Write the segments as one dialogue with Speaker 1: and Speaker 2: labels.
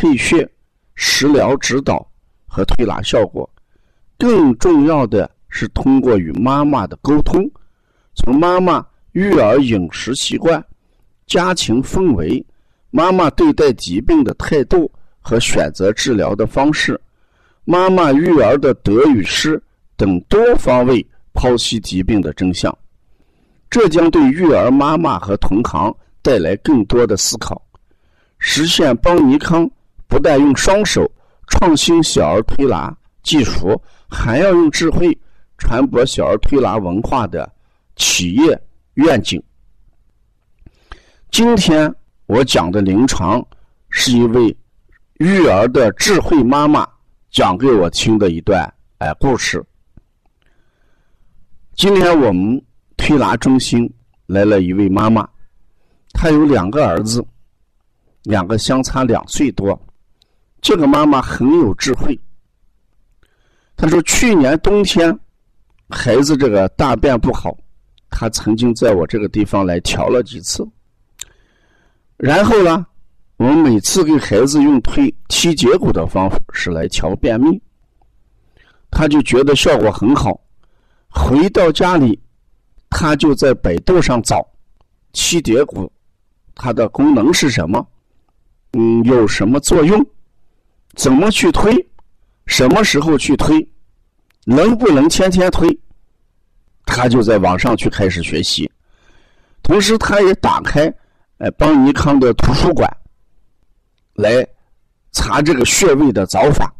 Speaker 1: 配穴、食疗指导和推拿效果，更重要的是通过与妈妈的沟通，从妈妈育儿饮食习惯、家庭氛围、妈妈对待疾病的态度和选择治疗的方式、妈妈育儿的得与失等多方位剖析疾病的真相，这将对育儿妈妈和同行带来更多的思考，实现邦尼康。不但用双手创新小儿推拿技术，还要用智慧传播小儿推拿文化的企业愿景。今天我讲的临床是一位育儿的智慧妈妈讲给我听的一段哎故事。今天我们推拿中心来了一位妈妈，她有两个儿子，两个相差两岁多。这个妈妈很有智慧。她说：“去年冬天，孩子这个大便不好，她曾经在我这个地方来调了几次。然后呢，我们每次给孩子用推踢节骨的方式来调便秘，他就觉得效果很好。回到家里，他就在百度上找踢节骨，它的功能是什么？嗯，有什么作用？”怎么去推？什么时候去推？能不能天天推？他就在网上去开始学习，同时他也打开哎邦尼康的图书馆，来查这个穴位的找法，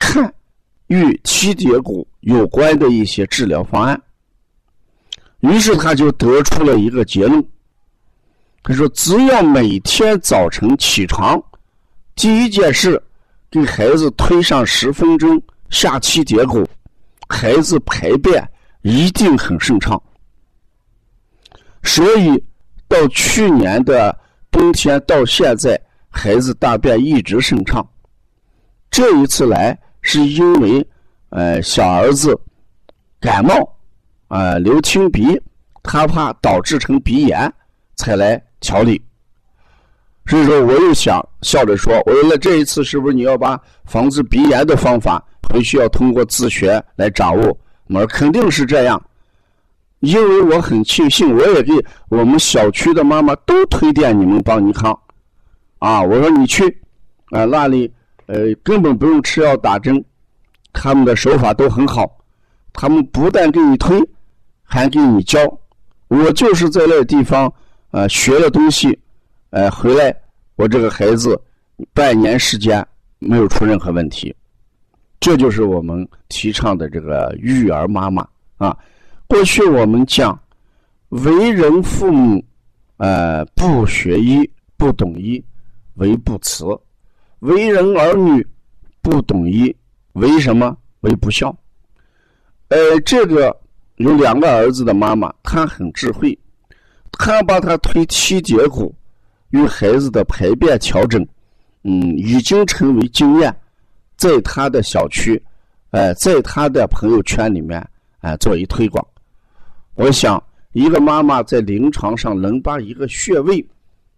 Speaker 1: 看与七节骨有关的一些治疗方案。于是他就得出了一个结论，他说：只要每天早晨起床。第一件事，给孩子推上十分钟下七节骨，孩子排便一定很顺畅。所以到去年的冬天到现在，孩子大便一直顺畅。这一次来是因为，呃，小儿子感冒，啊，流清鼻，他怕导致成鼻炎，才来调理。所以说，我又想笑着说：“我说那这一次是不是你要把防治鼻炎的方法回去要通过自学来掌握？”我说肯定是这样，因为我很庆幸，我也给我们小区的妈妈都推荐你们邦尼康。啊，我说你去，啊那里呃根本不用吃药打针，他们的手法都很好，他们不但给你推，还给你教。我就是在那地方啊学了东西。哎，回来，我这个孩子半年时间没有出任何问题，这就是我们提倡的这个育儿妈妈啊。过去我们讲，为人父母，呃，不学医不懂医为不慈；为人儿女不懂医为什么为不孝？呃，这个有两个儿子的妈妈，她很智慧，她把他推七节骨。与孩子的排便调整，嗯，已经成为经验，在他的小区，哎，在他的朋友圈里面，哎，做一推广。我想，一个妈妈在临床上能把一个穴位，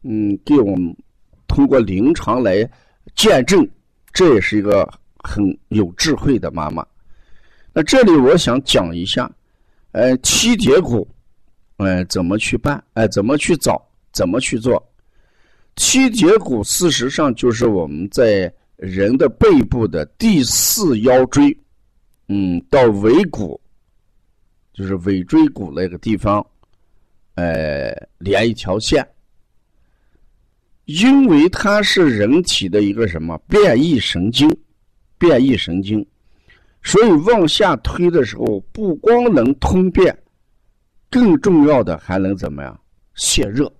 Speaker 1: 嗯，给我们通过临床来见证，这也是一个很有智慧的妈妈。那这里我想讲一下，呃，七节骨，哎，怎么去办？哎，怎么去找？怎么去做？七节骨事实上就是我们在人的背部的第四腰椎，嗯，到尾骨，就是尾椎骨那个地方，呃，连一条线。因为它是人体的一个什么变异神经，变异神经，所以往下推的时候，不光能通便，更重要的还能怎么样泄热。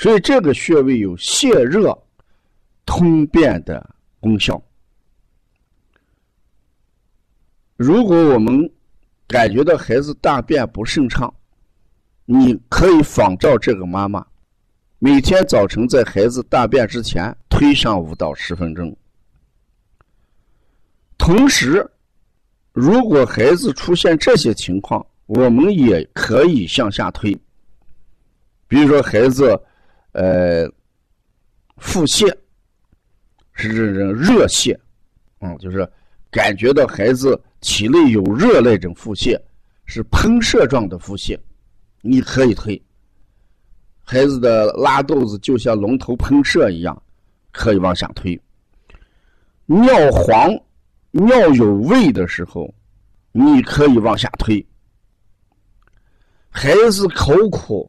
Speaker 1: 所以这个穴位有泄热、通便的功效。如果我们感觉到孩子大便不顺畅，你可以仿照这个妈妈，每天早晨在孩子大便之前推上五到十分钟。同时，如果孩子出现这些情况，我们也可以向下推。比如说，孩子呃腹泻，是这种热泻，嗯，就是感觉到孩子体内有热那种腹泻，是喷射状的腹泻，你可以推。孩子的拉肚子就像龙头喷射一样，可以往下推。尿黄、尿有味的时候。你可以往下推，孩子口苦、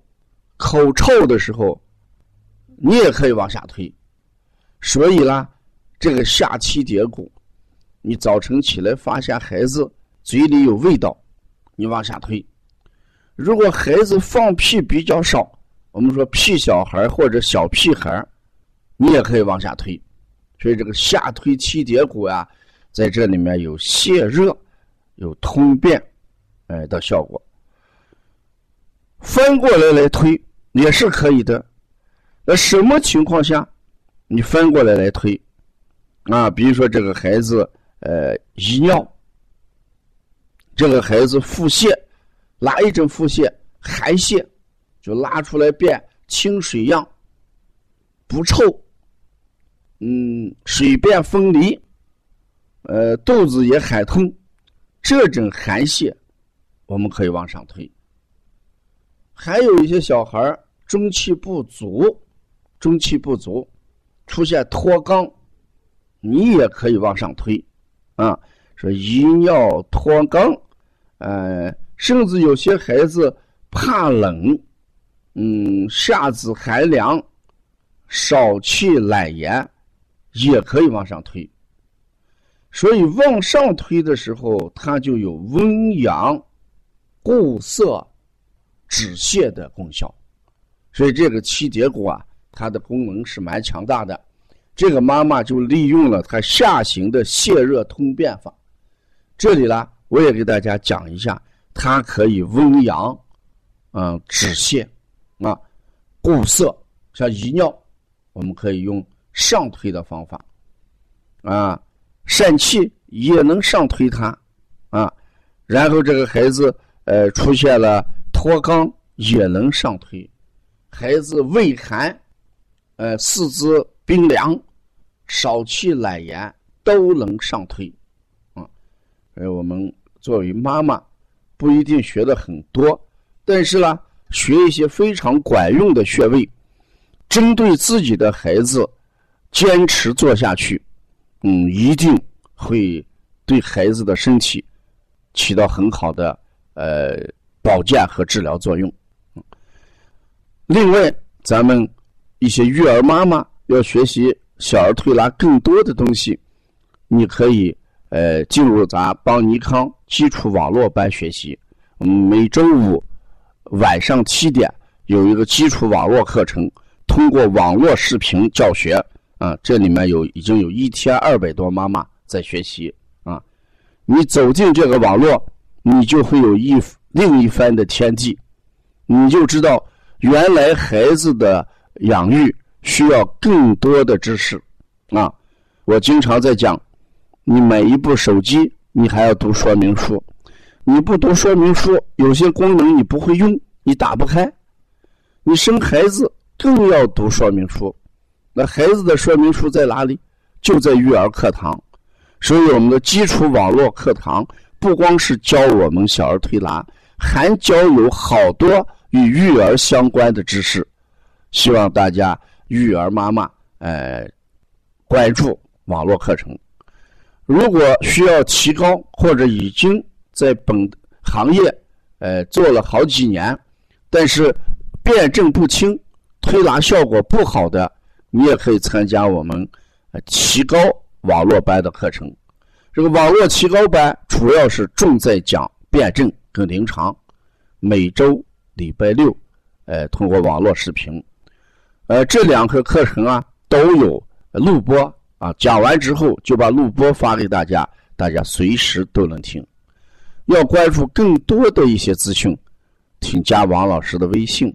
Speaker 1: 口臭的时候，你也可以往下推。所以啦，这个下气叠骨，你早晨起来发现孩子嘴里有味道，你往下推。如果孩子放屁比较少，我们说屁小孩或者小屁孩你也可以往下推。所以这个下推气叠骨啊，在这里面有泄热。有通便，哎的效果。翻过来来推也是可以的。那什么情况下你翻过来来推啊？比如说这个孩子呃遗尿，这个孩子腹泻，哪一种腹泻？寒泻，就拉出来便清水样，不臭，嗯，水便分离，呃，肚子也海痛。这种寒泻，我们可以往上推。还有一些小孩中气不足，中气不足出现脱肛，你也可以往上推啊。说遗尿脱肛，呃，甚至有些孩子怕冷，嗯，下肢寒凉，少气懒言，也可以往上推。所以往上推的时候，它就有温阳、固涩、止泻的功效。所以这个七节骨啊，它的功能是蛮强大的。这个妈妈就利用了它下行的泻热通便法。这里呢，我也给大家讲一下，它可以温阳，嗯，止泻，啊，固涩。像遗尿，我们可以用上推的方法，啊。疝气也能上推它，啊，然后这个孩子呃出现了脱肛也能上推，孩子畏寒，呃四肢冰凉，少气懒言都能上推，啊，呃我们作为妈妈不一定学的很多，但是呢学一些非常管用的穴位，针对自己的孩子坚持做下去。嗯，一定会对孩子的身体起到很好的呃保健和治疗作用。嗯另外，咱们一些育儿妈妈要学习小儿推拿更多的东西，你可以呃进入咱邦尼康基础网络班学习。每周五晚上七点有一个基础网络课程，通过网络视频教学。啊，这里面有已经有一千二百多妈妈在学习啊！你走进这个网络，你就会有一另一番的天地，你就知道原来孩子的养育需要更多的知识啊！我经常在讲，你买一部手机，你还要读说明书，你不读说明书，有些功能你不会用，你打不开。你生孩子更要读说明书。那孩子的说明书在哪里？就在育儿课堂。所以我们的基础网络课堂不光是教我们小儿推拿，还教有好多与育儿相关的知识。希望大家育儿妈妈，呃，关注网络课程。如果需要提高，或者已经在本行业，呃，做了好几年，但是辩证不清、推拿效果不好的。你也可以参加我们提高网络班的课程。这个网络提高班主要是重在讲辩证跟临床。每周礼拜六，呃，通过网络视频，呃，这两个课程啊都有录播啊，讲完之后就把录播发给大家，大家随时都能听。要关注更多的一些资讯，请加王老师的微信：